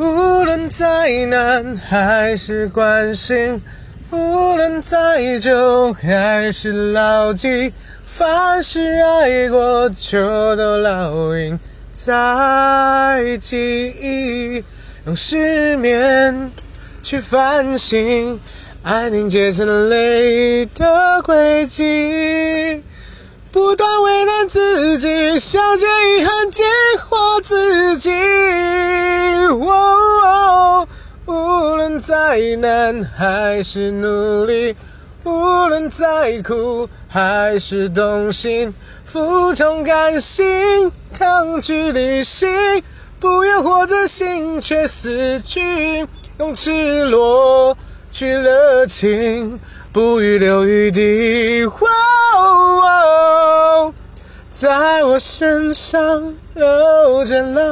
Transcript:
无论再难还是关心，无论再久还是牢记，凡是爱过就都烙印在记忆，用失眠去反省，爱凝结成泪的轨迹。不断为难自己，想借遗憾，净化自己。再难还是努力，无论再苦还是动心，服从感性，抗拒理性，不愿活着心却死去，用赤裸去热情，不预留余地。哦，在我身上流着浪。